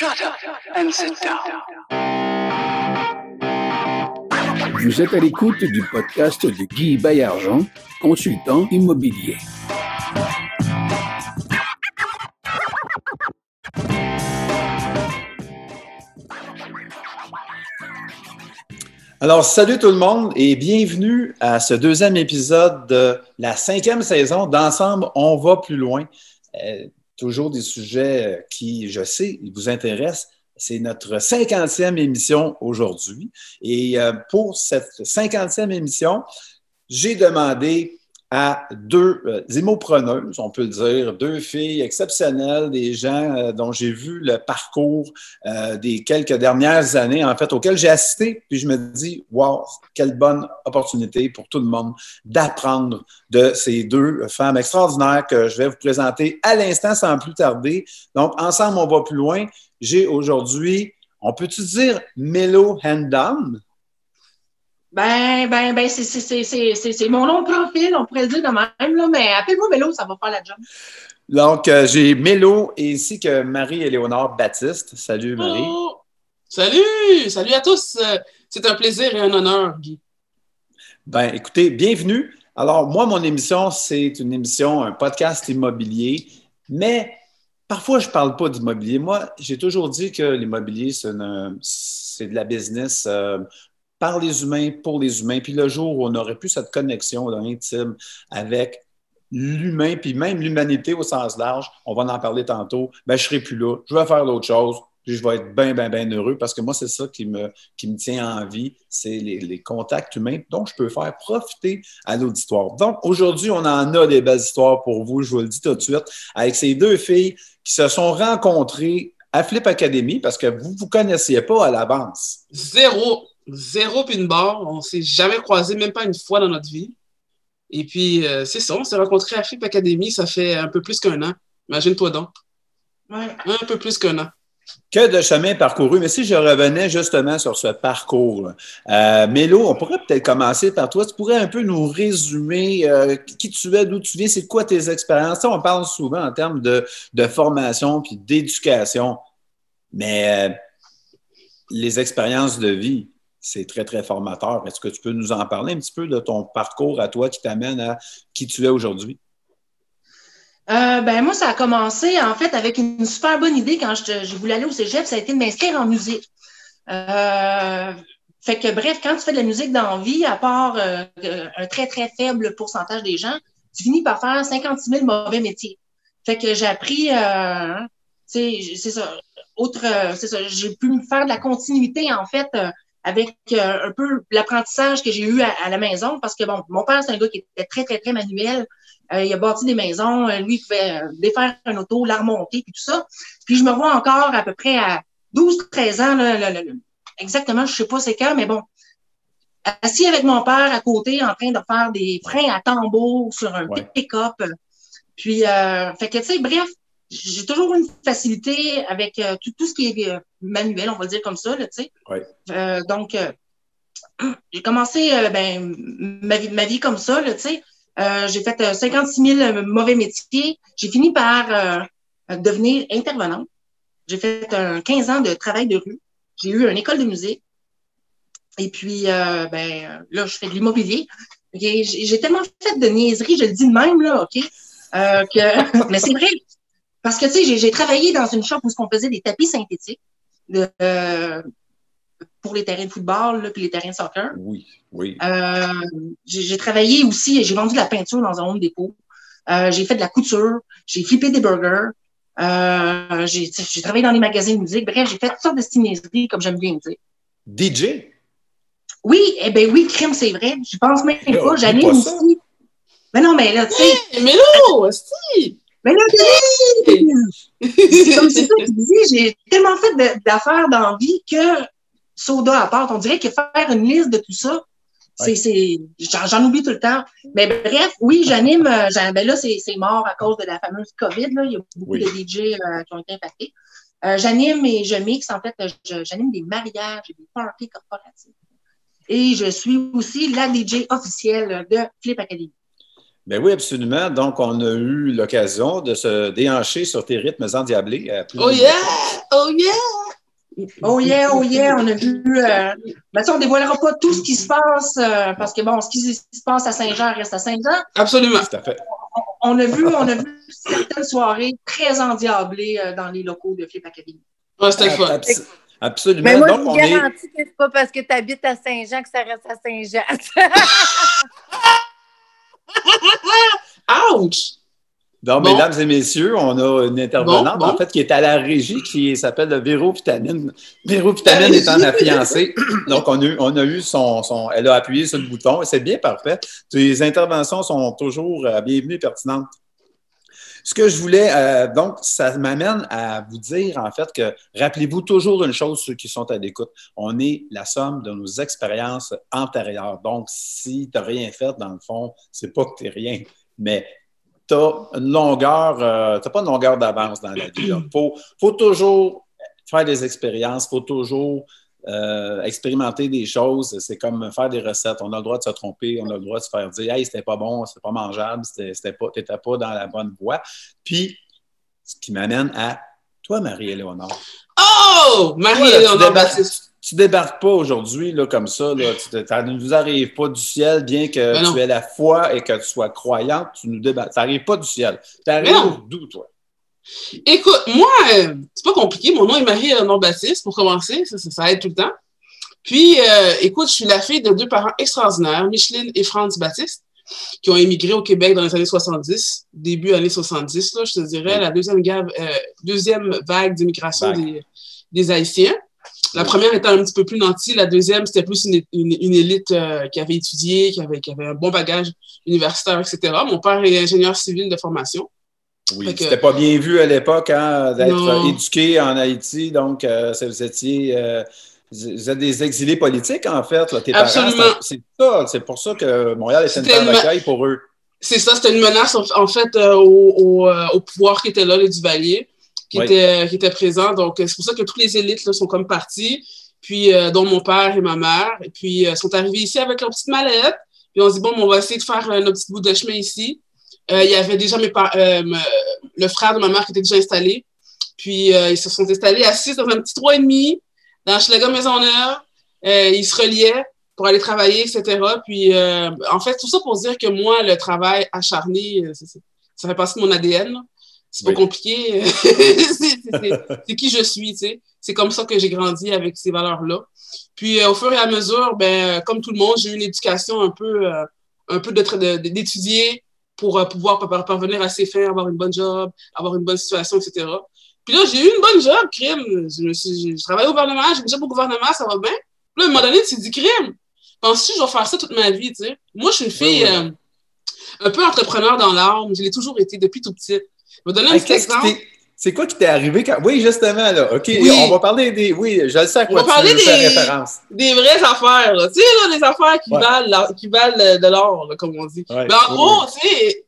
Shut up and sit down. Vous êtes à l'écoute du podcast de Guy Bayargent, consultant immobilier. Alors, salut tout le monde et bienvenue à ce deuxième épisode de la cinquième saison d'Ensemble, on va plus loin. Euh, toujours des sujets qui, je sais, vous intéressent. C'est notre cinquantième émission aujourd'hui. Et euh, pour cette cinquantième émission, j'ai demandé à deux euh, immopreneuses, on peut le dire, deux filles exceptionnelles, des gens euh, dont j'ai vu le parcours euh, des quelques dernières années, en fait, auxquels j'ai assisté, puis je me dis, wow, quelle bonne opportunité pour tout le monde d'apprendre de ces deux femmes extraordinaires que je vais vous présenter à l'instant sans plus tarder. Donc, ensemble, on va plus loin. J'ai aujourd'hui, on peut-tu dire Melo Handam? Ben, ben, ben, c'est mon nom de profil, on pourrait le dire de même, là, mais appelle-moi Mélo, ça va faire la job. Donc, euh, j'ai Mélo ainsi que Marie-Éléonore Baptiste. Salut, Marie. Oh! Salut! Salut à tous! C'est un plaisir et un honneur, Guy. Ben, écoutez, bienvenue. Alors, moi, mon émission, c'est une émission, un podcast immobilier, mais parfois, je ne parle pas d'immobilier. Moi, j'ai toujours dit que l'immobilier, c'est de la business. Euh, par les humains, pour les humains. Puis le jour où on aurait plus cette connexion intime avec l'humain, puis même l'humanité au sens large, on va en parler tantôt, ben, je ne serai plus là, je vais faire d'autres choses, puis je vais être bien, bien, bien heureux parce que moi, c'est ça qui me, qui me tient en vie, c'est les, les, contacts humains dont je peux faire profiter à l'auditoire. Donc, aujourd'hui, on en a des belles histoires pour vous, je vous le dis tout de suite, avec ces deux filles qui se sont rencontrées à Flip Academy parce que vous ne vous connaissiez pas à l'avance. Zéro. Zéro pin barre. On s'est jamais croisé, même pas une fois dans notre vie. Et puis, euh, c'est ça, on s'est rencontrés à Flip Academy, ça fait un peu plus qu'un an. Imagine-toi donc. Ouais. Un peu plus qu'un an. Que de chemin parcouru. Mais si je revenais justement sur ce parcours, euh, Mélo, on pourrait peut-être commencer par toi. Tu pourrais un peu nous résumer euh, qui tu es, d'où tu viens, c'est quoi tes expériences? on parle souvent en termes de, de formation puis d'éducation, mais euh, les expériences de vie, c'est très, très formateur. Est-ce que tu peux nous en parler un petit peu de ton parcours à toi qui t'amène à qui tu es aujourd'hui? Euh, ben moi, ça a commencé en fait avec une super bonne idée quand je, voulais aller au cégep, ça a été de m'inscrire en musique. Euh, fait que bref, quand tu fais de la musique dans la vie, à part euh, un très très faible pourcentage des gens, tu finis par faire 56 000 mauvais métiers. Fait que j'ai appris, euh, c'est ça, autre, c'est ça, j'ai pu me faire de la continuité en fait avec euh, un peu l'apprentissage que j'ai eu à, à, la maison, parce que bon, mon père, c'est un gars qui était très, très, très manuel. Euh, il a bâti des maisons, euh, lui, il pouvait défaire un auto, la remonter, puis tout ça. Puis je me vois encore à peu près à 12-13 ans, là, là, là, exactement, je sais pas c'est quand, mais bon, assis avec mon père à côté, en train de faire des freins à tambour sur un Ouais. pick-up. Puis, euh, fait que, tu sais, bref, j'ai toujours une facilité avec euh, tout, tout ce qui est euh, manuel, on va le dire comme ça, là, tu sais. Ouais. Euh, donc, euh, j'ai commencé euh, ben, ma, vie, ma vie comme ça, là, tu sais. J'ai fait euh, 56 000 mauvais métiers. J'ai fini par devenir intervenante. J'ai fait un 15 ans de travail de rue. J'ai eu une école de musique. Et puis, ben, là, je fais de l'immobilier. J'ai tellement fait de niaiseries, je le dis de même, là, OK? Que... Mais c'est vrai. Parce que, tu sais, j'ai- travaillé dans une shop où on faisait des tapis synthétiques euh, pour les terrains de football, là, puis les terrains de soccer. Oui, oui. Euh, j'ai travaillé aussi, j'ai vendu de la peinture dans un home dépôt. Euh, j'ai fait de la couture, j'ai flippé des burgers. Euh, j'ai travaillé dans les magasins de musique. Bref, j'ai fait toutes sortes de stinéseries, comme j'aime bien dire. DJ? Oui, eh ben oui, crime, c'est vrai. Je pense même Là, pas. J'anime aussi. Mais non, mais là, tu sais, Hey, mais non, si! Mais là, c'est comme c'est ça que tu dis, j'ai tellement fait d'affaires dans la vie que soda à part, on dirait que faire une liste de tout ça, c'est, j'en, oublie tout le temps. Mais bref, oui, j'anime, euh, j'an- ben là, c'est, c'est mort à cause de la fameuse COVID, là. Il y a beaucoup Oui. de DJ euh, qui ont été impactés. Euh, j'anime et je mixe, en fait, j'anime des mariages et des parties corporatifs. Et je suis aussi la DJ officielle de Flip Academy. Ben oui, absolument. Donc, on a eu l'occasion de se déhancher sur tes rythmes endiablés. à plus Oh yeah! Oh yeah! Oh yeah, oh yeah, on a vu. Euh, ça, on dévoilera pas tout ce qui se passe euh, parce que bon, ce qui se passe à Saint-Jean reste à Saint-Jean. Absolument. Tout à fait. On a vu, on a vu certaines soirées très endiablées euh, dans les locaux de Flip Academy. Ouais, c'était fun. Abs- absolument. Mais moi, Donc, je on vous est. garantis que c'est pas parce que tu habites à Saint-Jean que ça reste à Saint-Jean. Ouch! Donc, Bon. mesdames et messieurs, on a une intervenante, Bon, bon. en fait, qui est à la régie, qui s'appelle Véro Vitamine. Véro Vitamine étant ma fiancée. Donc, on a eu, on a eu son, son. Elle a appuyé sur le bouton et c'est bien parfait. Tes interventions sont toujours euh, bienvenues et pertinentes. Ce que je voulais, euh, donc, ça m'amène à vous dire, en fait, que rappelez-vous toujours une chose, ceux qui sont à l'écoute. On est la somme de nos expériences antérieures. Donc, si tu n'as rien fait, dans le fond, c'est pas que tu rien, mais tu as une longueur, euh, tu pas une longueur d'avance dans la vie. Il faut, faut toujours faire des expériences, il faut toujours euh, expérimenter des choses. C'est comme faire des recettes. On a le droit de se tromper, on a le droit de se faire dire Hey, c'était pas bon, c'était pas mangeable, c'était, pas, t'étais pas dans la bonne voie. Puis, ce qui m'amène à toi, Marie-Éléonore. Oh! Marie-Éléonore débarques- Baptiste. Tu débarques pas aujourd'hui là, comme ça. Là, ça ne nous arrive pas du ciel, bien que Ben tu aies la foi et que tu sois croyante, tu nous débarques. Ça n'arrive pas du ciel. Tu arrives non. d'où, toi? Écoute, moi, euh, c'est pas compliqué. Mon nom est Marie-Éléonore Baptiste, pour commencer. Ça, ça, ça aide tout le temps. Puis, euh, écoute, je suis la fille de deux parents extraordinaires, Micheline et Franz Baptiste, qui ont émigré au Québec dans les années 70, début années 70, là, je te dirais, la deuxième, euh, deuxième vague d'immigration des, des Haïtiens. La première étant un petit peu plus nantie, la deuxième, c'était plus une, une, une élite euh, qui avait étudié, qui avait, qui avait un bon bagage universitaire, etc. Mon père est ingénieur civil de formation. Oui, c'était pas bien vu à l'époque hein, d'être éduqué en Haïti, donc euh, vous étiez euh, vous êtes des exilés politiques en fait. Là. Tes Absolument. c'est- ça, c'est pour ça que Montréal est une terre d'accueil pour eux. C'est ça, c'était une menace en fait euh, au, au, au pouvoir qui était là, les Duvalier, qui, Oui. était, qui était présent. Donc, c'est pour ça que toutes les élites là, sont comme parties, puis dont mon père et ma mère. Et puis, sont arrivés ici avec leur petite mallette. Puis, on se dit, bon, on va essayer de faire notre petit bout de chemin ici. Euh, il y avait déjà mes euh, le frère de ma mère qui était déjà installé. Puis, euh, ils se sont installés à six dans un petit trois et demi, dans Schlager Maisonneuve. Euh, ils se reliaient pour aller travailler, etc. Puis, euh, en fait, tout ça pour dire que moi, le travail acharné, ça fait partie de mon ADN. C'est pas Oui. compliqué. C'est- qui je suis, tu sais. C'est comme ça que j'ai grandi avec ces valeurs-là. Puis, au fur et à mesure, ben, comme tout le monde, j'ai eu une éducation un peu, un peu d'étudier pour euh, pouvoir par- parvenir à ses fins, avoir une bonne job, avoir une bonne situation, etc. Puis là, j'ai eu une bonne job, crime. Je, me suis- je au gouvernement, j'ai une job au gouvernement, ça va bien. Puis là, à un moment donné, tu te dis, crime, penses-tu que je vais faire ça toute ma vie, tu sais? Moi, je suis une fille Oui, oui. euh, un peu entrepreneur dans l'âme. Je l'ai toujours été depuis tout petit. Je vais donner un petit exemple. C'est quoi qui t'est arrivé quand. Oui, justement, là. OK, Oui. on va parler des. Oui, je le sais à On quoi va parler des- référence. Des vraies affaires, là. Tu sais, là, des affaires qui Ouais. valent, la- qui valent de l'or, comme on dit. Ouais. Mais en Oui, gros, tu sais,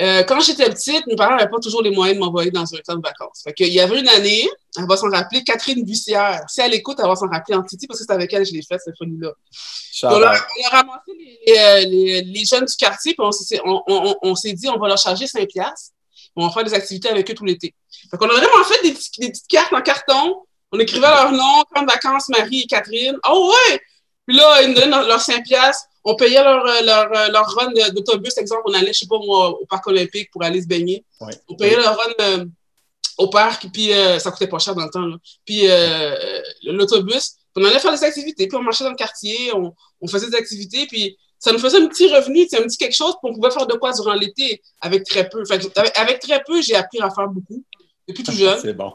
euh, quand j'étais petite, mes parents n'avaient pas toujours les moyens de m'envoyer dans un camp de vacances. Fait qu'il y avait une année, elle va s'en rappeler, Catherine Bussière. Si elle écoute, elle va s'en rappeler en Titi parce que c'est avec elle que je l'ai faite, cette folie-là. On a, on ramassé les, les, euh, les- les jeunes du quartier, puis on, s'est- on, on- on s'est dit, on va leur charger 5 piastres. On va faire des activités avec eux tout l'été. Fait qu'on a vraiment fait des, petites cartes en carton. On écrivait leur nom, camp de vacances, Marie et Catherine. Oh ouais! Puis là, ils nous donnaient leur- leurs 5 piastres. On payait leur, euh, leur, euh, leur run d'autobus. Exemple, on allait, je sais pas moi, au parc olympique pour aller se baigner. Ouais. On payait leur run euh, au parc, puis euh, ça coûtait pas cher dans le temps. là. Puis euh, l'autobus, on allait faire des activités, puis on marchait dans le quartier, on, on faisait des activités, puis ça nous faisait un petit revenu, un petit quelque chose, puis on pouvait faire de quoi durant l'été avec très peu. Fait que, avec, avec très peu, j'ai appris à faire beaucoup depuis tout jeune C'est bon.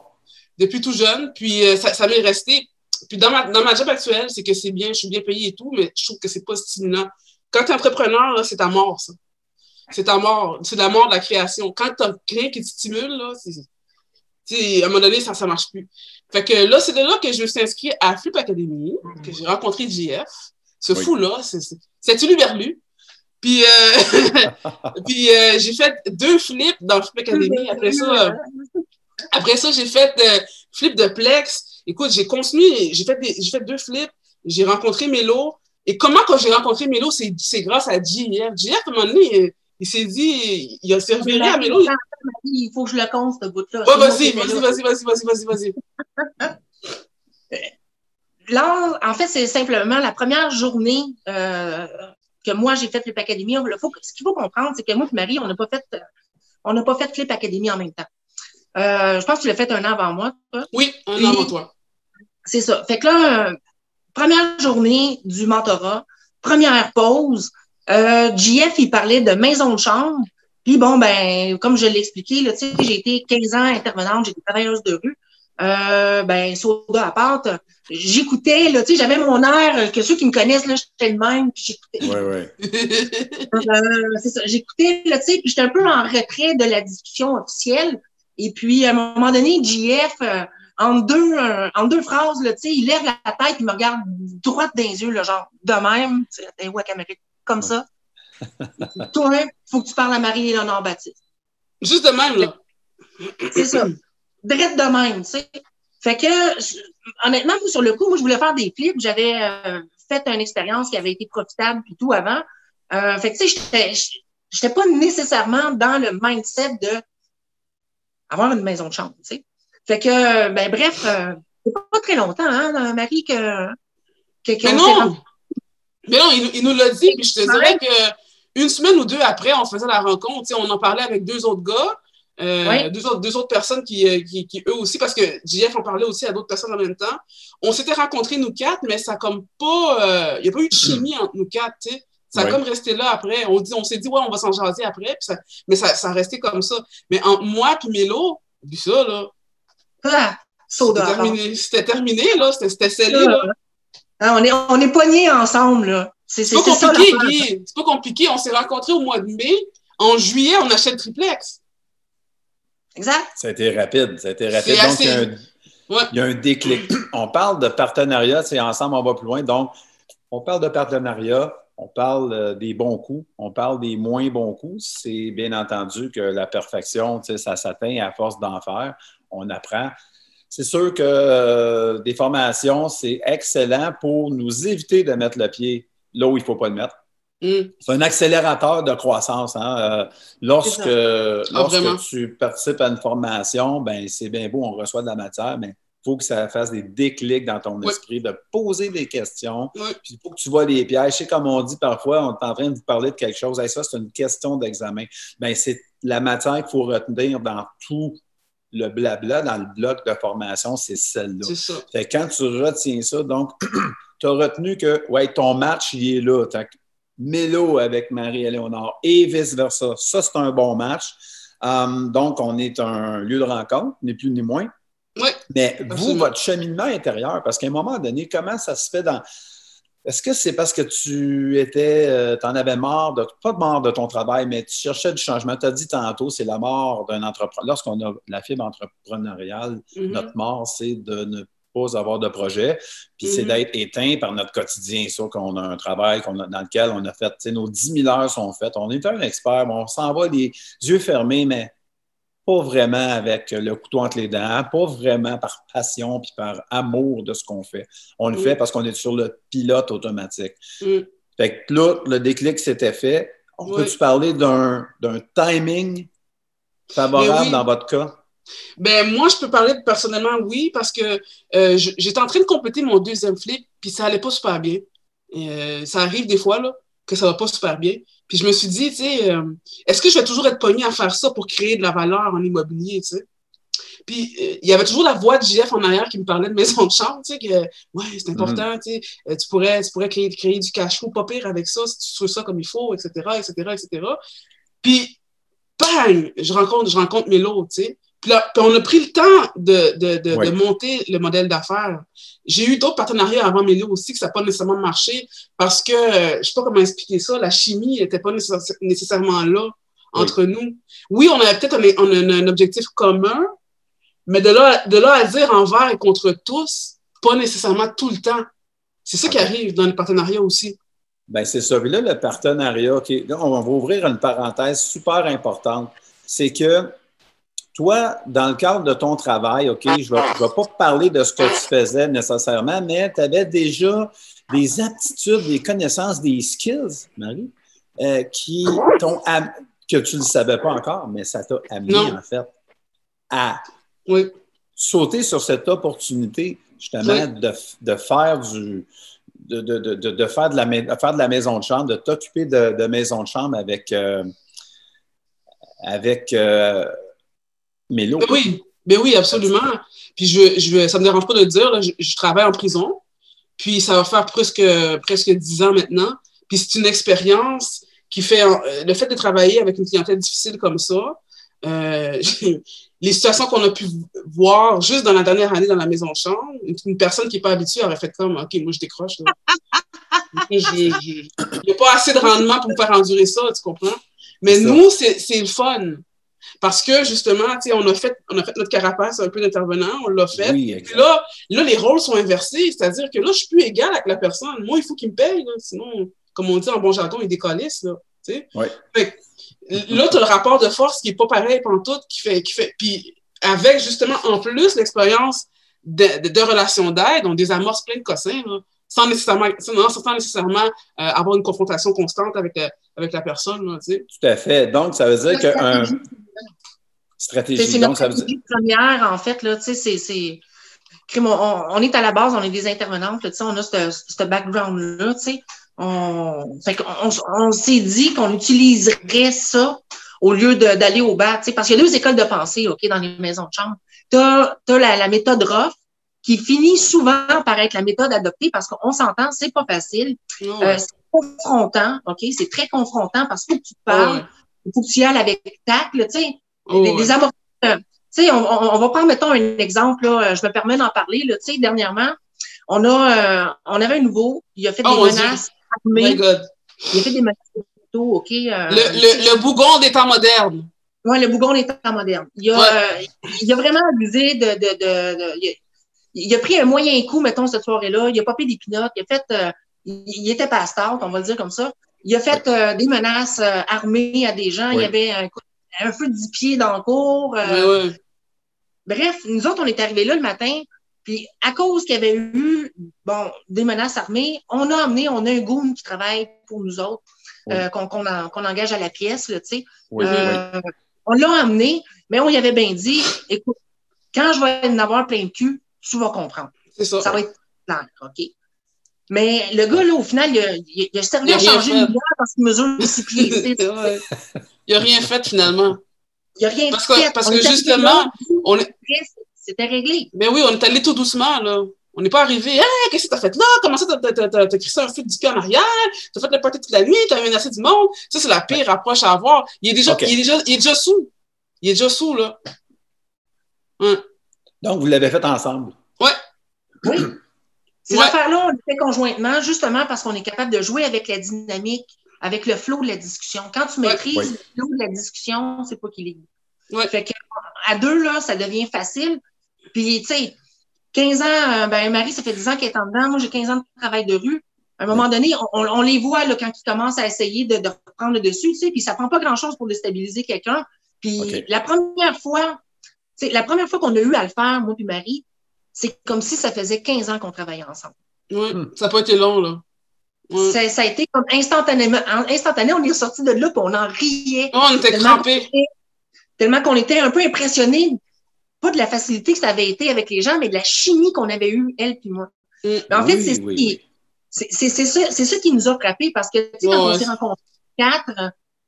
depuis tout jeune, puis euh, ça, ça m'est resté. Puis dans ma, dans ma job actuelle, c'est que c'est bien, je suis bien payé et tout, mais je trouve que c'est pas stimulant. Quand tu es entrepreneur, c'est ta mort, ça. C'est ta mort. C'est la mort de la création. Quand tu rien qui te stimule, là, c'est. À un moment donné, ça ne marche plus. Fait que là, c'est de là que je me suis inscrit à Flip Academy, que j'ai rencontré JF. Ce Oui. fou-là, c'est c'est- c'est Uluberlu. Puis, euh, puis euh, j'ai fait deux flips dans Flip Academy. Après ça, euh, après ça, j'ai fait euh, flip de Plex. Écoute, j'ai continué, j'ai fait, des- j'ai fait deux flips, j'ai rencontré Mélo. Et comment, quand j'ai rencontré Mélo, c'est c'est grâce à JF. JF, à un moment donné, il, il s'est dit, il a servi à Mélo. Il faut que je le compte, ce bout-là. Ouais, vas-y, vas-y, vas-y, vas-y, vas-y, vas-y. Là, en fait, c'est simplement la première journée euh, que moi, j'ai fait Flip Academy. ce qu'il faut comprendre, c'est que moi et Marie, on n'a pas fait, on n'a pas fait Flip Academy en même temps. Euh, je pense que tu l'as fait un an avant moi. Toi. Oui, un an avant toi. C'est ça. Fait que là, euh, première journée du mentorat, première pause, euh, JF, il parlait de maison de chambre. Puis bon, ben, comme je l'ai expliqué, j'ai été 15 ans intervenante, j'étais travailleuse de rue. Euh, ben, soda à pâte, j'écoutais, là, tu sais, j'avais mon air, que ceux qui me connaissent, là, j'étais le même, puis j'écoutais. Ouais, ouais. euh, c'est ça, j'écoutais, là, tu sais, puis j'étais un peu en retrait de la discussion officielle. Et puis, à un moment donné, JF, euh, en deux, euh, en deux phrases, là, tu sais, il lève la tête, il me regarde droit dans les yeux, là, genre, de même, tu sais, ouais, comme ça. Toi, il faut que tu parles à Marie-Léonore Baptiste. Juste de même, là. C'est ça. Drette de même, tu sais. Fait que, honnêtement, sur le coup, moi, je voulais faire des clips. J'avais euh, fait une expérience qui avait été profitable puis tout avant. Euh, fait que, tu sais, j'étais pas nécessairement dans le mindset de avoir une maison de chambre, tu sais. Fait que, ben bref, euh, c'est pas très longtemps, hein, Marie, que... que, que Mais non! Mais non, il, nous l'a dit, puis je te dirais que une semaine ou deux après, on faisait la rencontre, on en parlait avec deux autres gars, euh, deux, autres, deux, autres, personnes qui, euh, qui, qui, eux aussi, parce que JF en parlait aussi à d'autres personnes en même temps. On s'était rencontrés, nous quatre, mais ça comme pas. Euh, il n'y a pas eu de chimie entre nous quatre, tu sais. Ça a comme resté là après. On, dit, on s'est dit, ouais, on va s'en jaser après, ça, mais ça, ça a resté comme ça. Mais entre moi et Mélo, ça, là. Ah, c'était terminé, c'était terminé, là. C'était scellé, là. Ah, on est, on est poignés ensemble, là. C'est pas compliqué, Guy. C'est pas compliqué. On s'est rencontrés au mois de mai. En juillet, on achète triplex. Exact. Ça a été rapide. Ça a été rapide. Donc, il, y a un, il y a un déclic. On parle de partenariat, c'est ensemble, on va plus loin. Donc, on parle de partenariat, on parle euh, des bons coups, on parle des moins bons coups. C'est bien entendu que la perfection, ça s'atteint à force d'en faire. On apprend. C'est sûr que euh, des formations, c'est excellent pour nous éviter de mettre le pied là où il ne faut pas le mettre. Mm. C'est un accélérateur de croissance. Hein? Euh, lorsque, ah, lorsque tu participes à une formation, ben, c'est bien beau, on reçoit de la matière, mais il faut que ça fasse des déclics dans ton esprit, de poser des questions. Puis il faut que tu vois les pièges. C'est comme on dit parfois, on est en train de vous parler de quelque chose. ça, c'est une question d'examen. Ben, c'est la matière qu'il faut retenir dans tout le blabla dans le bloc de formation, c'est celle-là. C'est ça. Fait quand tu retiens ça, donc, tu as retenu que ouais, ton match, il est là. Mélo avec Marie-Éléonore et vice-versa. Ça, c'est un bon match. Um, donc, on est un lieu de rencontre, ni plus ni moins. Oui. Mais vous, votre cheminement intérieur, parce qu'à un moment donné, comment ça se fait dans. Est-ce que c'est parce que tu étais, euh, tu en avais marre, de, pas de mort de ton travail, mais tu cherchais du changement? Tu as dit tantôt, c'est la mort d'un entrepreneur. Lorsqu'on a la fibre entrepreneuriale, mm-hmm. notre mort, c'est de ne pas avoir de projet, puis c'est mm-hmm. d'être éteint par notre quotidien, ça, qu'on a un travail qu'on dans lequel on a fait, nos 10 000 heures sont faites. On est un expert, on s'en va les yeux fermés, mais pas vraiment avec le couteau entre les dents, pas vraiment par passion puis par amour de ce qu'on fait. On le mm. fait parce qu'on est sur le pilote automatique. Mm. Fait que là, le déclic s'était fait. On peut-tu parler d'un timing favorable dans votre cas? Ben, moi, je peux parler personnellement, oui, parce que euh, j'étais en train de compléter mon deuxième flip, puis ça allait pas super bien. Euh, ça arrive des fois, là, que ça va pas super bien. Puis je me suis dit, tu sais, euh, est-ce que je vais toujours être pogné à faire ça pour créer de la valeur en immobilier, tu sais? Puis il y avait toujours la voix de JF en arrière qui me parlait de maison de chambre, tu sais, que ouais, c'est important, mm. tu sais, tu pourrais, tu pourrais créer, créer du cash flow pas pire avec ça si tu fais ça comme il faut, etc., etc., etc. Puis, bang, je rencontre, je rencontre Mélo, tu sais. Puis, là, on a pris le temps de, de, de, monter le modèle d'affaires. J'ai eu d'autres partenariats avant Mélo aussi que ça n'a pas nécessairement marché parce que, euh, je ne sais pas comment expliquer ça, la chimie n'était pas nécessairement là entre nous. Oui, on avait peut-être un, un, objectif commun, mais de là, de là à dire envers et contre tous, pas nécessairement tout le temps. C'est ça qui arrive dans les partenariats aussi. Bien, c'est ça. là, le partenariat, on va ouvrir une parenthèse super importante. C'est que toi, dans le cadre de ton travail, OK, je ne vais, vais, pas parler de ce que tu faisais nécessairement, mais tu avais déjà des aptitudes, des connaissances, des skills, Marie, euh, qui t'ont que tu ne savais pas encore, mais ça t'a amené, Non. en fait, à Oui. sauter sur cette opportunité, justement, Oui. de, de faire du. De, de, faire, de la, faire de la maison de chambre, de t'occuper de, de maison de chambre avec, euh, avec euh, Ben oui, ben oui, absolument. Puis je, je, ça me dérange pas de le dire, là, je, je travaille en prison. Puis ça va faire presque, presque 10 ans maintenant. Puis c'est une expérience qui fait euh, le fait de travailler avec une clientèle difficile comme ça. euh, les situations qu'on a pu voir juste dans la dernière année dans la maison de chambre, une, personne qui n'est pas habituée aurait fait comme OK, moi je décroche. là. Je- je- Il n'y a pas assez de rendement pour me faire endurer ça, tu comprends? Mais nous, c'est le fun. Parce que justement, tu sais, on a fait, on a fait notre carapace un peu d'intervenant, on l'a fait. Oui, Puis là, là, les rôles sont inversés, c'est-à-dire que là, je suis plus égal avec la personne. Moi, il faut qu'il me paye, là, sinon, comme on dit en bon jargon, il décollisse, là, tu sais. Ouais. Fait là, tu as le rapport de force qui est pas pareil tout, qui fait, qui fait, puis avec justement, en plus, l'expérience de, de, de relations d'aide, on désamorce plein de cossins, là, sans nécessairement, sans, sans nécessairement euh, avoir une confrontation constante avec, euh, avec la personne, là, tu sais. Tout à fait. Donc, ça veut dire qu'un. Stratégie. c'est notre ça veut dire. première, en fait, là, tu sais, c'est- On, on est à la base, on est des intervenantes, là, tu sais, on a ce, ce background-là, tu sais. On, fait on, on s'est dit qu'on utiliserait ça au lieu de- d'aller au bas, tu sais, parce qu'il y a deux écoles de pensée, OK, dans les maisons de chambre. Tu as, la, la méthode ROF, qui finit souvent par être la méthode adoptée parce qu'on s'entend, c'est pas facile. Euh, c'est confrontant, OK? C'est très confrontant parce qu'il faut que tu te parles, il faut que tu y ailles avec tact, là, tu sais. Oh, des, des euh, Tu sais, on, on, on va prendre, mettons, un exemple, là, je me permets d'en parler, là, tu sais, dernièrement, on a, euh, on avait un nouveau, il a fait Oh, des menaces Oh my armées, God. il a fait des menaces photos, OK? euh, Le, le, le bougon des temps modernes. Ouais, le bougon est temps moderne. Il a, Ouais. euh, il a vraiment abusé de, de, de, de- il, a, il a pris un moyen coup, mettons, cette soirée-là. Il a pas pris des pinottes. Il a fait, il, il était pasteur, on va le dire comme ça. Il a fait euh, des menaces euh, armées à des gens. Il Oui. y avait un, coup- un feu de 10 pieds dans le cours. euh, Ouais, ouais. Bref, nous autres, on est arrivés là le matin. Puis, à cause qu'il y avait eu, bon, des menaces armées, on a amené, on a un goon qui travaille pour nous autres, Oui. euh, qu'on qu'on en- qu'on engage à la pièce, tu sais. Oui, oui. Euh, On l'a amené, mais on y avait bien dit, écoute, quand je vais en avoir plein de cul, tu vas comprendre. C'est ça. Ça va être clair, OK? Mais le gars, là, au final, il a, il a servi Il a à changer une parce qu'il mesure six pieds. Ouais. Il n'a rien fait finalement. Il a rien Parce que- fait. parce On que justement, On est... C'était réglé. Ben oui, on est allé tout doucement, là. On n'est pas arrivé. Hey, qu'est-ce que t'as fait là? Comment ça, t'as, t'as, t'as, t'as crissé un feu du pied en arrière? T'as fait le party toute la nuit? T'as menacé du monde? Ça, c'est la pire approche à avoir. Il est déjà, il est déjà, il est déjà sous. Il est déjà sous, là. Donc, vous l'avez fait ensemble. Oui. Ces Ouais. affaires-là, on les fait conjointement, justement parce qu'on est capable de jouer avec la dynamique, avec le flow de la discussion. Quand tu maîtrises Ouais. le flow de la discussion, c'est pas qu'il est. Ouais. Fait que, à deux, là, ça devient facile. Puis, tu sais, 15 ans, euh, ben, Marie, ça fait 10 ans qu'elle est en dedans. Moi, j'ai 15 ans de travail de rue. À un moment donné, on, on les voit là, quand ils commencent à essayer de, de reprendre le dessus, tu sais, puis ça prend pas grand-chose pour déstabiliser quelqu'un. Puis la première fois, la première fois qu'on a eu à le faire, moi puis Marie, c'est comme si ça faisait 15 ans qu'on travaillait ensemble. Hmm. Ça n'a pas été long, là. Ça, ça a été comme instantanément, en- instantané, on est sorti de là, puis on en riait, Oh, on était crampés. tellement qu'on était un peu impressionnés, pas de la facilité que ça avait été avec les gens, mais de la chimie qu'on avait eue, elle puis moi. Mm. Mais en fait, Oui, c'est ça oui, qui- oui. c'est c'est- c'est ça, c'est ça qui nous a frappés parce que, tu sais, quand Ouais, on s'est rencontrés quatre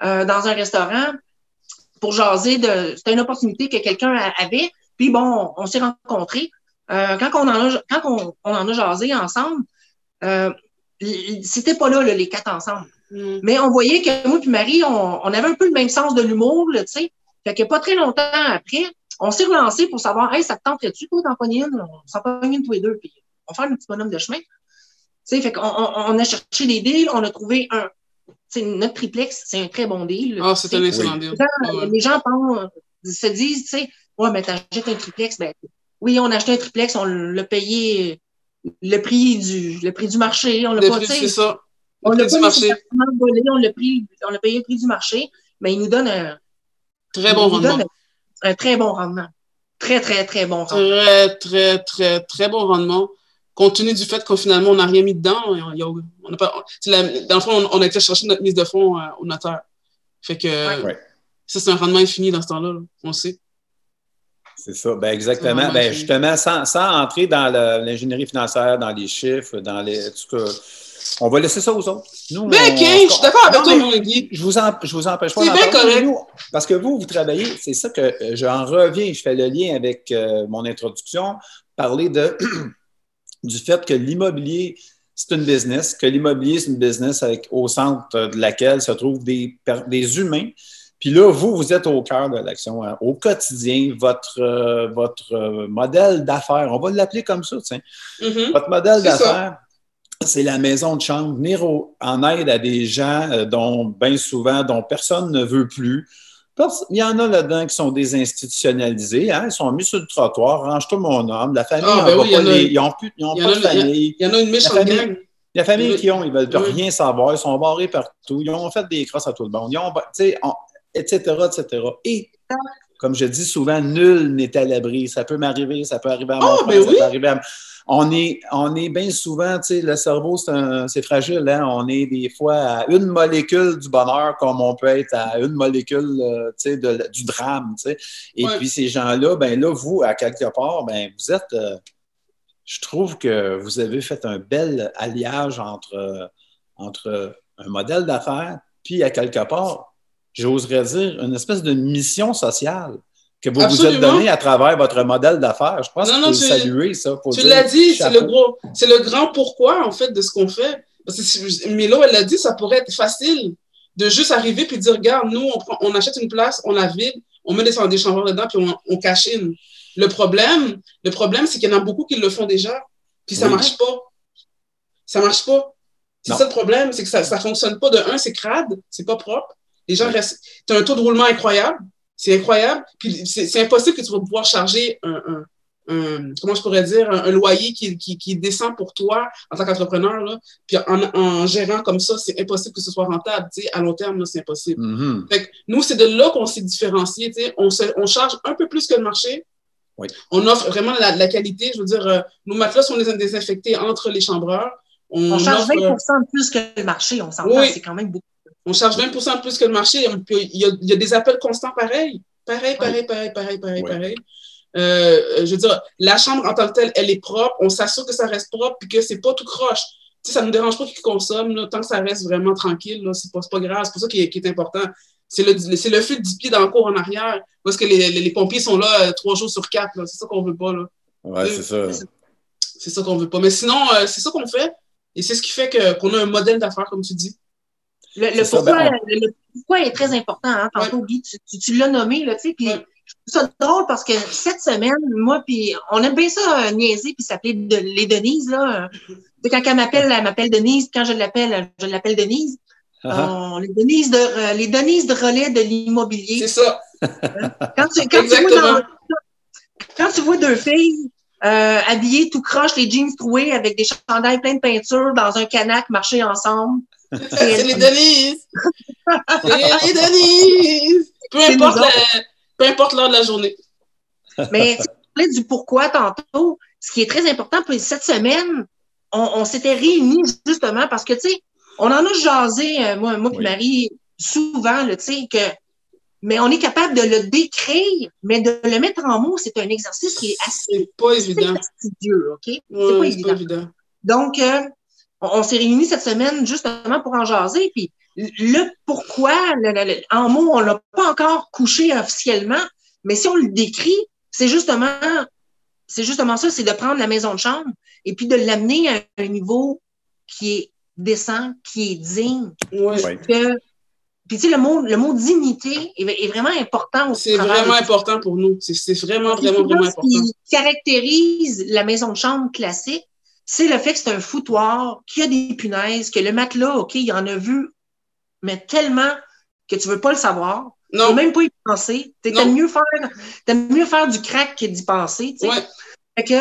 euh, dans un restaurant pour jaser de. C'était une opportunité que quelqu'un avait. Puis bon, on s'est rencontrés. Euh, quand on en a, quand on, on en a jasé ensemble, euh, c'était pas là, là, les quatre ensemble. Mm. Mais on voyait que moi et Marie, on, on avait un peu le même sens de l'humour, là, tu sais. Fait que pas très longtemps après, on s'est relancé pour savoir, hey, ça te tenterait-tu, toi, d'en pogner une? On s'en pogne une tous les deux, puis on va faire un petit bonhomme de chemin. Tu sais, fait qu'on on, on a cherché des deals, on a trouvé un. Tu sais, notre triplex, c'est un très bon deal. Ah, c'est tu un excellent deal. Les gens, Ouais. les gens pensent, se disent, tu sais, ouais, mais t'achètes un triplex, ben, oui, on a acheté un triplex, on l'a payé le prix du, le prix du marché, on l'a Le pas, c'est ça. on Le l'a prix pas du marché. volé, on l'a pris, on a payé le prix du marché, mais il nous donne un, Très bon rendement. un très bon rendement. Très, très, très bon rendement. Très, très, très, très bon rendement. Compte tenu du fait qu'on finalement, on n'a rien mis dedans, on, il y a- on n'a pas, la- dans le fond, on, on a été chercher notre mise de fonds euh, au notaire. Fait que. Ouais. Ça, c'est un rendement infini dans ce temps-là. là. On le sait. C'est ça, ben exactement. Ben justement, sans, sans entrer dans l'ingénierie financière, dans les chiffres, dans les. Tout cas, on va laisser ça aux autres. Nous, Ben, on- OK, je suis d'accord avec toi, mais Guy. Je vous, en, je vous empêche pas C'est d'en bien parler, correct. mais nous, parce que vous, vous travaillez, c'est ça que euh, j'en reviens, je fais le lien avec euh, mon introduction, parler de, du fait que l'immobilier, c'est une business, que l'immobilier, c'est une business avec, au centre de laquelle se trouvent des, des humains. Puis là, vous, vous êtes au cœur de l'action, hein. au quotidien, votre, euh, votre euh, modèle d'affaires, on va l'appeler comme ça, tiens. Mhm. Votre modèle d'affaires, c'est la maison de chambre, venir au- en aide à des gens euh, dont, bien souvent, dont personne ne veut plus. Parce- Il y en a là-dedans qui sont désinstitutionnalisés, hein, ils sont mis sur le trottoir, range-toi mon homme, la famille, Ah, en ben oui, pas les- ils n'ont plus, ils ont il y pas en de famille. Il y en a une méchante La famille- gang. La famille Oui. qui ont, ils veulent Oui. rien savoir, ils sont barrés partout, ils ont fait des crosses à tout le monde, ils ont, on- etc., etc. Et, comme je dis souvent, nul n'est à l'abri. Ça peut m'arriver, ça peut arriver à mon Ah, frère, ben ça oui. peut arriver à... On est, on est bien souvent, tu sais, le cerveau, c'est fragile, hein? On est des fois à une molécule du bonheur comme on peut être à une molécule, euh, tu sais, de- du drame, tu sais. Et Ouais. puis, ces gens-là, ben là, vous, à quelque part, ben vous êtes... euh, je trouve que vous avez fait un bel alliage entre, euh, entre un modèle d'affaires, puis à quelque part, j'oserais dire, une espèce de mission sociale que vous vous êtes donnée à travers votre modèle d'affaires. Je pense Non, qu'il non, faut le saluer, ça. faut Tu l'as dit, c'est le gros, c'est le grand pourquoi, en fait, de ce qu'on fait. Parce que Milo, elle l'a dit, ça pourrait être facile de juste arriver puis dire, regarde, nous, on, prend- on achète une place, on la vide, on met des, des chambres dedans puis on, on cachine. Le problème, le problème, c'est qu'il y en a beaucoup qui le font déjà, puis ça Oui. marche pas. Ça marche pas. C'est ça le problème, c'est que ça, ça fonctionne pas. De un, c'est crade, c'est pas propre. Les gens restent. Tu as un taux de roulement incroyable. C'est incroyable. Puis c'est impossible que tu vas pouvoir charger un, un- un- comment je pourrais dire, un, un loyer qui, qui, qui descend pour toi en tant qu'entrepreneur. là. Puis en, en gérant comme ça, c'est impossible que ce soit rentable. Tu sais, à long terme, c'est impossible. Mhm. Fait que nous, c'est de là qu'on s'est différencié. tu sais. On, se- on charge un peu plus que le marché. Oui. On offre vraiment la, la qualité. Je veux dire, euh, nos matelas sont dés- désinfectés entre les chambreurs. On, On charge offre, 20% euh, de plus que le marché, on s'entend, Oui. c'est quand même beaucoup. On charge 20 de plus que le marché. Il y, a, il y a des appels constants pareils. Pareil, pareil, pareil, pareil, pareil, pareil. Euh, je veux dire, la chambre en tant que telle, elle est propre. On s'assure que ça reste propre puis que c'est pas tout croche. Tu sais, ça ne nous dérange pas qu'ils consomment, là, tant que ça reste vraiment tranquille. C'est pas, pas grave. C'est pour ça qui est, important. C'est le, le fil du pied dans le cours en arrière. Parce que les, les, les pompiers sont là euh, trois jours sur quatre. C'est ça qu'on veut pas. Là. Ouais, c'est ça. C'est ça qu'on veut pas. Mais sinon, euh, c'est ça qu'on fait. Et c'est ce qui fait qu'on a un modèle d'affaires, comme tu dis. Le, le ça, pourquoi, ben, le, le pourquoi est très important. Hein, tantôt, Guy, tu, tu, tu l'as nommé, là, tu sais, puis Ouais. je trouve ça drôle parce que cette semaine, moi, puis on aime bien ça euh, niaiser puis s'appeler de, les Denises, là. euh. Quand elle m'appelle, elle m'appelle Denise. Quand je l'appelle, je l'appelle Denise. Ah, On- les Denises de, euh, les Denises de relais de l'immobilier. C'est ça. Quand tu, quand, tu vois dans- quand tu vois deux filles euh, habillées tout croche, les jeans troués avec des chandails pleins de peinture dans un canac marcher ensemble. C'est les Denise! C'est les Denise! Peu importe, la- peu importe l'heure de la journée. Mais tu parlais du pourquoi tantôt. Ce qui est très important pour cette semaine, on, on s'était réunis justement parce que, tu sais, on en a jasé, euh, moi, moi et Oui. Marie, souvent, tu sais, que mais on est capable de le décrire, mais de le mettre en mots, c'est un exercice qui est assez C'est pas évident. fastidieux, OK? C'est Ouais, pas c'est évident. pas évident. Donc, euh, on, on s'est réunis cette semaine justement pour en jaser. Puis le pourquoi, le- le- le- en mots, on l'a pas encore couché officiellement, mais si on le décrit, c'est justement, c'est justement ça, c'est de prendre la maison de chambre et puis de l'amener à un niveau qui est décent, qui est digne. Que, puis tu sais, le mot, le mot dignité est, est vraiment important C'est vraiment important pour nous. C'est vraiment, vraiment, vraiment Ce important. qui caractérise la maison de chambre classique, c'est le fait que c'est un foutoir, qu'il y a des punaises, que le matelas, OK, il y en a vu, mais tellement que tu veux pas le savoir. Tu veux Non, même pas y penser. Tu. T'aimes mieux faire, mieux faire du crack que d'y penser, tu sais. ouais. Fait que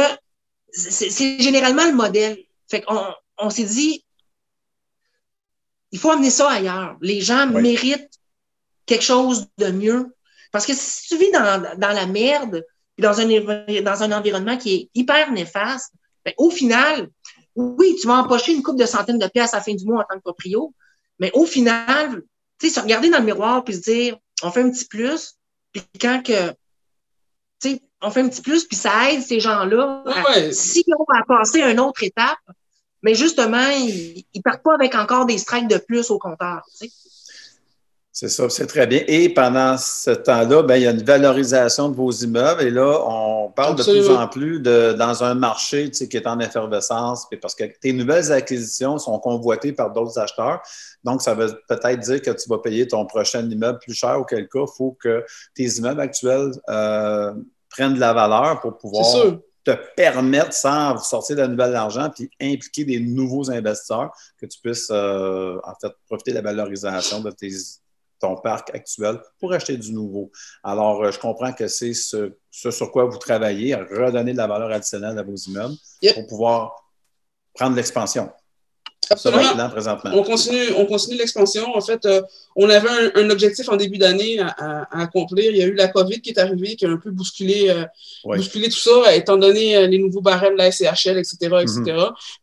c'est généralement le modèle. Fait qu'on on s'est dit, il faut amener ça ailleurs. Les gens méritent quelque chose de mieux. Parce que si tu vis dans, dans la merde, puis dans un, éve- dans un environnement qui est hyper néfaste, ben, au final, oui, tu vas empocher une coupe de centaines de pièces à la fin du mois en tant que proprio, mais au final, tu sais, se regarder dans le miroir puis se dire, on fait un petit plus, puis quand que, tu sais, on fait un petit plus, puis ça aide ces gens-là, Ouais. si on va passer à une autre étape, mais justement, ils, ils partent pas avec encore des strikes de plus au compteur, tu sais. C'est ça, c'est très bien. Et pendant ce temps-là, ben, il y a une valorisation de vos immeubles. Et là, on parle de plus en plus de, dans un marché tu sais, qui est en effervescence, parce que tes nouvelles acquisitions sont convoitées par d'autres acheteurs. Donc, ça veut peut-être dire que tu vas payer ton prochain immeuble plus cher, auquel cas, il faut que tes immeubles actuels euh, prennent de la valeur pour pouvoir te permettre, sans sortir de la nouvelle argent, puis impliquer des nouveaux investisseurs, que tu puisses euh, en fait profiter de la valorisation de tes, ton parc actuel pour acheter du nouveau. Alors, euh, je comprends que c'est ce, ce sur quoi vous travaillez, redonner de la valeur additionnelle à vos immeubles Yep. pour pouvoir prendre l'expansion. Absolument. présentement. On continue, on continue l'expansion. En fait, euh, on avait un, un objectif en début d'année à, à- à accomplir. Il y a eu la COVID qui est arrivée, qui a un peu bousculé, euh, Oui. bousculé tout ça, étant donné les nouveaux barèmes de la SCHL, etc., etc.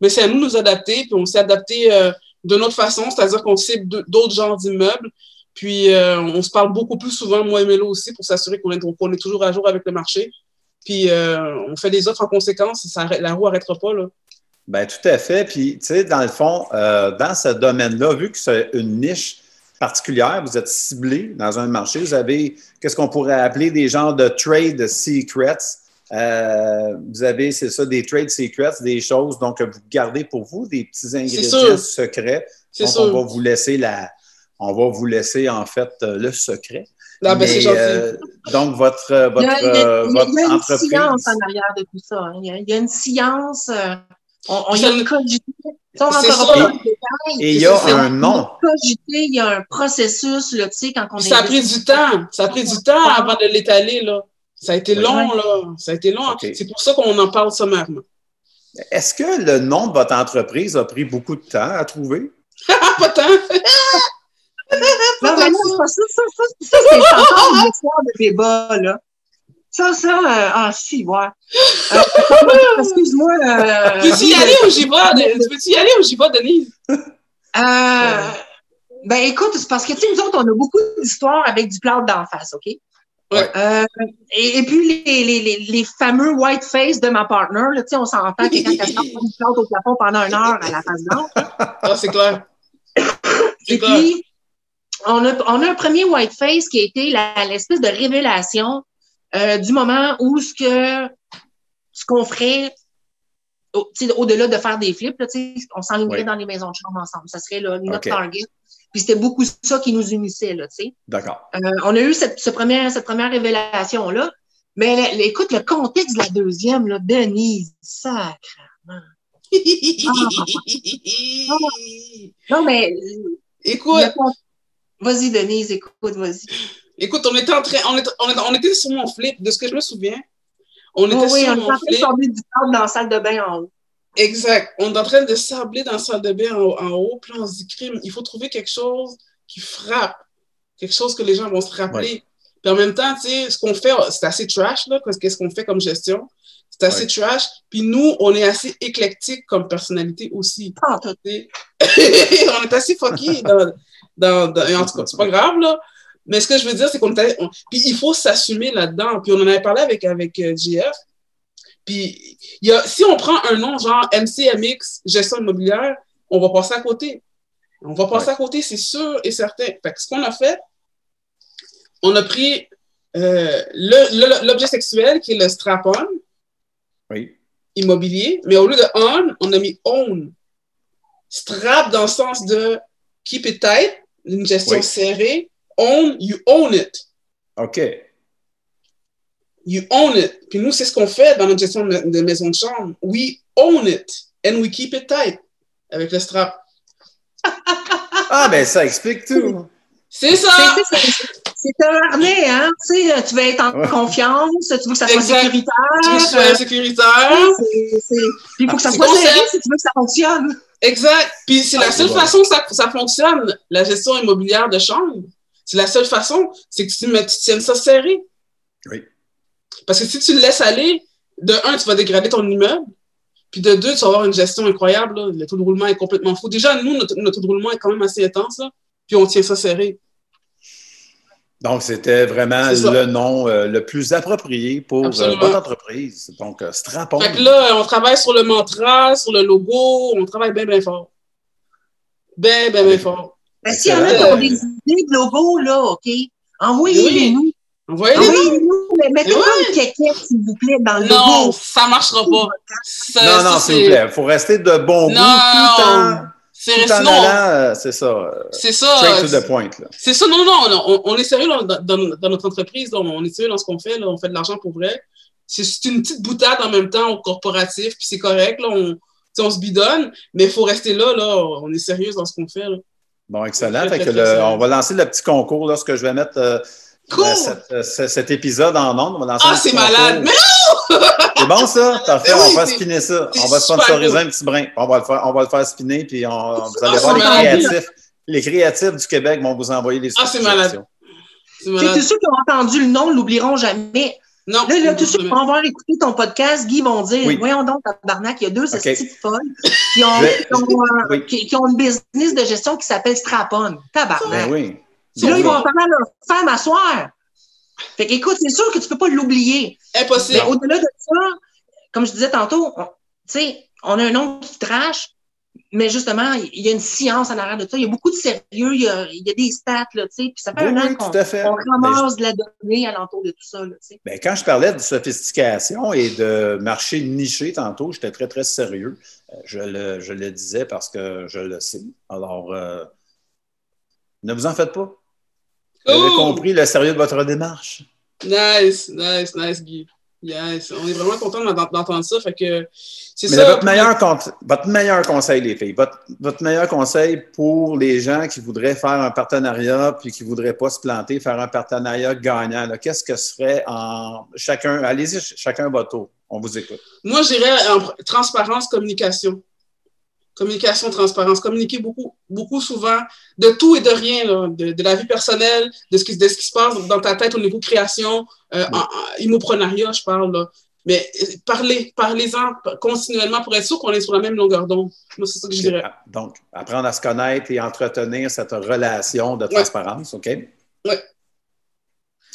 Mais c'est à nous de nous adapter, puis on s'est adapté euh, de notre façon, c'est-à-dire qu'on cible d'autres genres d'immeubles. Puis euh, on se parle beaucoup plus souvent, moi et Mélo aussi, pour s'assurer qu'on est, toujours à jour avec le marché. Puis euh, on fait des offres en conséquence, ça, la roue n'arrêtera pas. Là. Ben, tout à fait. Puis, tu sais, dans le fond, euh, dans ce domaine-là, vu que c'est une niche particulière, vous êtes ciblé dans un marché, vous avez, qu'est-ce qu'on pourrait appeler des genres de trade secrets. Euh, vous avez, c'est ça, des trade secrets, des choses donc que vous gardez pour vous, des petits ingrédients secrets. C'est Donc, sûr. on va vous laisser la, on va vous laisser en fait euh, le secret. C'est Mais, gentil. euh, donc, votre, euh, Il y votre, a, il y a- euh, il y a une entreprise. science en arrière de tout ça. hein. Il y a, il y a une science. euh, on, on y a ne- cogité. Ça, on pas dans. Et il y a ça. un nom. Cogité, il y a un processus, là, tu sais, quand on est. ça a pris du temps. Ça a pris du temps avant de l'étaler, là. Ça a été Oui. long, là. Ça a été long. C'est pour ça qu'on en parle sommairement. Est-ce que le nom de votre entreprise a pris beaucoup de temps à trouver? Ah, pas tant! Non, mais non, c'est pas ça. Ça, ça, ça, c'est encore une histoire de débat, là. Ça, ça, euh, ah, si, ouais. Euh, Excuse-moi. Euh, Veux-tu y aller ou j'y vais? Tu veux-tu y aller ou j'y Denise? Euh, ben écoute, c'est parce que tu sais, nous autres, on a beaucoup d'histoires avec du cloud d'en face, OK? Ouais. Euh, et, et puis les, les, les, les fameux white face de ma partner, là, on s'entend que quand elle sort du cloud au plafond pendant une heure à la face blanche. Ah, c'est clair. Et clair. puis, on a, on a un premier white face qui a été l'espèce de révélation euh, du moment où ce que ce qu'on ferait au- au-delà de faire des flips, là, on s'enlignerait dans les maisons de chambre ensemble. Ça serait là, notre OK. target. Puis c'était beaucoup ça qui nous unissait. Là. D'accord. Euh, on a eu cette, ce premier- cette première révélation-là. Mais écoute, le contexte de la deuxième, là, Denise, sacre. Non, mais Écoute, vas-y, Denise, écoute, vas-y. écoute, on était en train, on était, on était, on était sur mon flip, de ce que je me souviens. On était Oh oui, sur on est en mon train de flip. tomber du cadre dans la salle de bain en haut. Exact. On est en train de sabler dans la salle de bain en, en haut, puis on se dit, crime, il faut trouver quelque chose qui frappe, quelque chose que les gens vont se rappeler. Puis en même temps, tu sais, ce qu'on fait, c'est assez trash, là, parce qu'est-ce qu'on fait comme gestion? C'est assez Ouais. trash. Puis nous, on est assez éclectique comme personnalité aussi. Sais. on est assez fucky dans, dans, dans- en tout cas, c'est pas grave, là. Mais ce que je veux dire, c'est qu'on était. on- puis il faut s'assumer là-dedans. Puis on en avait parlé avec, avec euh, JF. Puis y a, si on prend un nom genre MCMX, gestion immobilière, on va passer à côté. On va passer Ouais. à côté, c'est sûr et certain. Fait que ce qu'on a fait, on a pris euh, l'objet sexuel qui est le strap-on Oui. immobilier, mais au lieu de on, on a mis own. Strap dans le sens de keep it tight, une gestion Oui. serrée. Own, you own it. OK. You own it. Puis nous, c'est ce qu'on fait dans notre gestion de, maison de chambre. We own it and we keep it tight avec le strap. Ah, ben ça explique tout. C'est ça! C'est- un harnais, hein? Tu sais, tu veux être en Ouais. confiance, tu veux que ça soit Exact. sécuritaire. Tu veux sois euh, sécuritaire. Puis il faut que ça soit serré si tu veux que ça fonctionne. Exact. Puis c'est la Ah, seule façon que ça, ça fonctionne, la gestion immobilière de chambre. C'est la seule façon, c'est que tu, mets- tu tiennes ça serré. Oui. Parce que si tu le laisses aller, de un, tu vas dégrader ton immeuble. Puis de deux, tu vas avoir une gestion incroyable. là. Le taux de roulement est complètement fou. Déjà, nous, notre, notre taux de roulement est quand même assez intense. Là, puis on tient ça serré. Donc, c'était vraiment le nom euh, le plus approprié pour euh, votre entreprise. Donc, euh, Strapon. Fait que là, on travaille sur le mantra, sur le logo, on travaille bien, bien fort. Bien, bien, bien fort. Ben, S'il y en a qui ont des idées de logo, là, OK, envoyez-les-nous. Envoyez-les. Envoyez-nous, mais mettez pas une quéquette, s'il vous plaît, dans le Non, logo. ça marchera pas. Ça- non, non, s'il vous plaît. Il faut rester de bon goût Non, tout en, tout c'est ça, euh, c'est ça. to c'est-. Là. C'est ça, non, non, non, on, on est sérieux dans, dans- dans notre entreprise, là, on est sérieux dans ce qu'on fait, là, on fait de l'argent pour vrai. C'est une petite boutade en même temps au corporatif, puis c'est correct, là, on, on se bidonne, mais il faut rester là, là, on est sérieux dans ce qu'on fait. Là. Bon, excellent. Fait que le- on va lancer le petit concours, là, ce que je vais mettre euh, Cool! euh, cette- euh, ce- cet épisode en va lancer Ah, c'est malade! Mais concours. C'est bon, ça? Parfait, Mais on oui, va spinner ça. On va sponsoriser cool. un petit brin. On va le faire, on va le faire spinner, puis on, vous allez Ah, voir les malade. créatifs. Les créatifs du Québec vont vous envoyer les Ah, c'est suggestions. malade. c'est ceux qui ont entendu le nom ne l'oublieront jamais. Non, Là, là, tous ceux qui vont avoir écouté ton podcast, Guy, vont dire Oui. Voyons donc, tabarnak, il y a deux OK. petites folles qui ont, qui, euh, Oui. qui- qui ont une business de gestion qui s'appelle Strapon. Tabarnak. Ben oui. Puis là, Ben ils vont faire leur femme asseoir. Fait qu'écoute, c'est sûr que tu peux pas l'oublier. Impossible. Mais au-delà de ça, comme je disais tantôt, on- tu sais, on a un nom qui trash, mais justement, il y a une science en arrière de ça. Il y a beaucoup de sérieux, il y a, il y a des stats, là, tu sais, puis ça fait Oui, un an oui, qu'on tout à fait. on Mais ramasse de la donnée alentour de tout ça, là, tu sais. Ben, quand je parlais de sophistication et de marché niché tantôt, j'étais très, très sérieux. Euh, Je le, je le disais parce que je le sais. Alors, euh, ne vous en faites pas. Vous avez Cool. compris le sérieux de votre démarche? Nice, nice, nice, Guy. Yes, on est vraiment content d'ent- d'entendre ça. Fait que c'est Mais ça. votre, meilleur votre meilleur conseil, les filles, votre, votre meilleur conseil pour les gens qui voudraient faire un partenariat puis qui ne voudraient pas se planter, faire un partenariat gagnant, qu'est-ce que serait en chacun, allez-y, ch- chacun votre tour. On vous écoute. Moi, je dirais en transparence, communication. Communication, transparence. Communiquer beaucoup, beaucoup souvent de tout et de rien, là, de, de la vie personnelle, de ce, qui, de ce qui se passe dans ta tête au niveau création, euh, en, en immoprenariat, je parle. Là. Mais euh, parlez, parlez-en continuellement pour être sûr qu'on est sur la même longueur d'onde. Moi, c'est ça que je dirais. Donc, apprendre à se connaître et entretenir cette relation de transparence, OK? Ouais.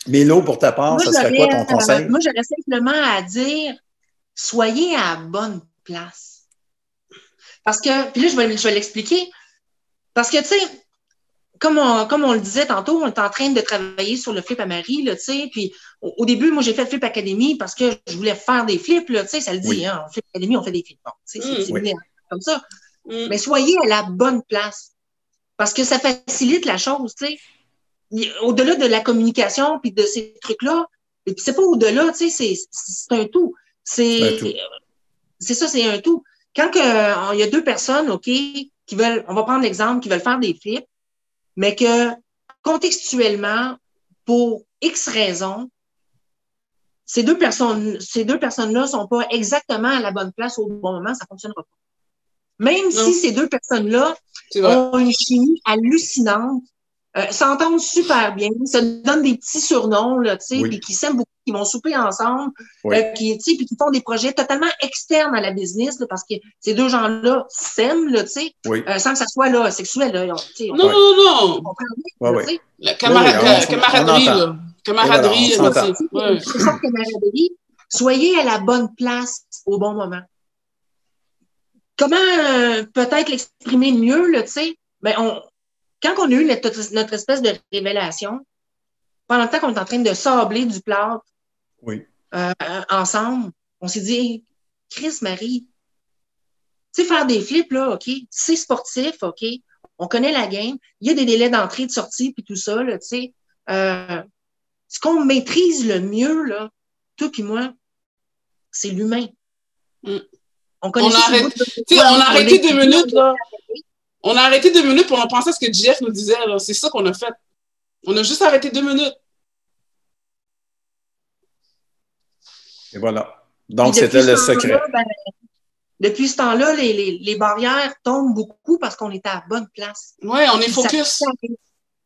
Milo, pour ta part, ça serait quoi ton conseil? euh, moi, j'aurais simplement à dire soyez à la bonne place. Parce que, puis là, je vais, je vais l'expliquer. Parce que, tu sais, comme on, comme on le disait tantôt, on est en train de travailler sur le flip à Marie, là, tu sais. Puis au, au début, moi, j'ai fait Flip Academy parce que je voulais faire des flips, là, tu sais, ça le dit, Oui. hein. Flip Academy, on fait des flips. Bon, tu sais, c'est- Mm. c'est Oui. comme ça. Mm. Mais soyez à la bonne place. Parce que ça facilite la chose, tu sais. Au-delà de la communication puis de ces trucs-là, et puis c'est pas au-delà, tu sais, c'est, c'est un tout. C'est un C'est, tout. c'est ça, c'est un tout. Quand que, euh, il y a deux personnes, OK, qui veulent, on va prendre l'exemple, qui veulent faire des flips, mais que contextuellement, pour X raisons, ces deux personnes, ces deux personnes-là sont pas exactement à la bonne place au bon moment, ça fonctionnera pas. Même Non. si ces deux personnes-là ont une chimie hallucinante, euh, s'entendent super bien, se donnent des petits surnoms, là, tu sais, Oui. qui s'aiment beaucoup, qui vont souper ensemble, Oui. euh, qui, tu sais, puis qui font des projets totalement externes à la business, là, parce que ces deux gens-là s'aiment, tu sais, Oui. euh, sans que ça soit là, sexuel. Là, on, tu sais, on Non, non, non, non. Ouais, ouais. La camaraderie, là. Camaraderie, voilà, ouais. C'est ça, camaraderie. Soyez à la bonne place au bon moment. Comment euh, peut-être l'exprimer mieux, tu sais? Ben, on, quand on a eu notre, notre espèce de révélation, pendant le temps qu'on est en train de sabler du plâtre Oui. euh, ensemble, on s'est dit, Hey, Chris, Marie, tu sais, faire des flips, là, OK, c'est sportif, OK, on connaît la game, il y a des délais d'entrée, de sortie, puis tout ça, là, tu sais. Euh, ce qu'on maîtrise le mieux, là, toi puis moi, c'est l'humain. Mm. On connaît On arrête- de- sais, on a arrêté deux minutes, là. On a arrêté deux minutes pour on pensait à ce que Jeff nous disait, là. C'est ça qu'on a fait. On a juste arrêté deux minutes. Et voilà. Donc, c'était le secret. ben, depuis ce temps-là, les, les, les barrières tombent beaucoup parce qu'on est à la bonne place. Ouais, on est focus.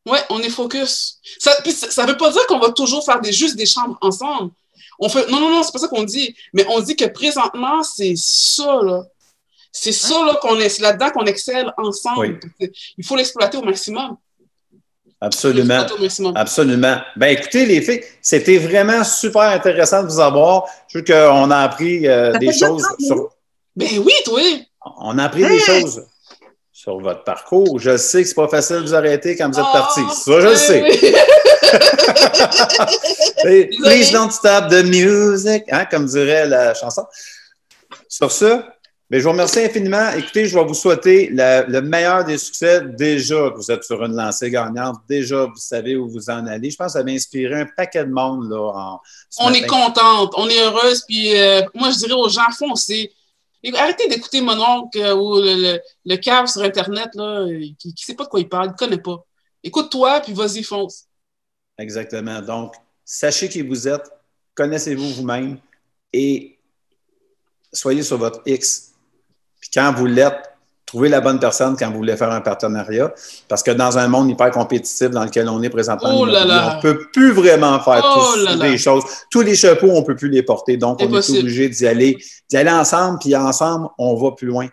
Ouais, on est focus. Ça, ça veut pas dire qu'on va toujours faire des, juste des chambres ensemble. On fait, non, non, non, c'est pas ça qu'on dit. Mais on dit que présentement, c'est ça, là. C'est ça, là, qu'on est, c'est là-dedans qu'on excelle ensemble. Il faut l'exploiter au maximum. Absolument. Absolument. Ben écoutez, les filles, c'était vraiment super intéressant de vous avoir. Je veux qu'on a appris euh, des choses 30 sur. Ben oui, toi. On a appris des choses sur votre parcours. Je sais que c'est pas facile de vous arrêter quand vous êtes Oh, parti. Ça, je le ben sais. Please don't stop the music, hein, comme dirait la chanson. Sur ce, ben, je vous remercie infiniment. Écoutez, je vais vous souhaiter la- le meilleur des succès. Déjà que vous êtes sur une lancée gagnante, déjà vous savez où vous en allez. Je pense que ça va inspirer un paquet de monde. Là, en, On matin. est contente, on est heureuse, puis euh, moi je dirais aux gens, foncez. Arrêtez d'écouter mon oncle euh, ou le, le, le cave sur Internet là, euh, qui ne sait pas de quoi il parle, il ne connaît pas. Écoute-toi, puis vas-y, fonce. Exactement. Donc, sachez qui vous êtes, connaissez-vous vous-même et soyez sur votre X. Puis quand vous l'êtes, trouvez la bonne personne quand vous voulez faire un partenariat. Parce que dans un monde hyper compétitif dans lequel on est présentement, Oh là l'immobilier, là. on ne peut plus vraiment faire Oh tous là là. des choses. Tous les chapeaux, on ne peut plus les porter. Donc, on est obligé d'y aller, d'y aller ensemble, puis ensemble, on va plus loin.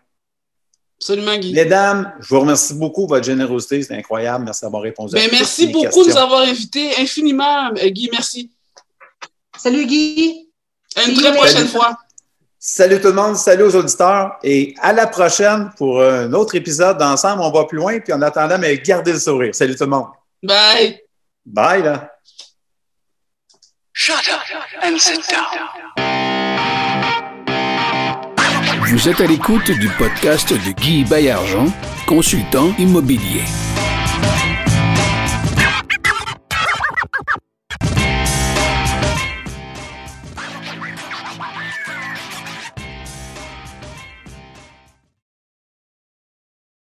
Absolument, Guy. Mesdames, je vous remercie beaucoup. Votre générosité, c'est incroyable. Merci d'avoir répondu à toutes merci beaucoup de nous avoir invités infiniment, euh, Guy. Merci. Salut Guy. À une très you prochaine fois. Salut tout le monde, salut aux auditeurs et à la prochaine pour un autre épisode d'Ensemble, on va plus loin. Puis en attendant, mais gardez le sourire. Salut tout le monde. Bye. Bye là. Shut up and sit down. Vous êtes à l'écoute du podcast de Guy Baillargeon, consultant immobilier.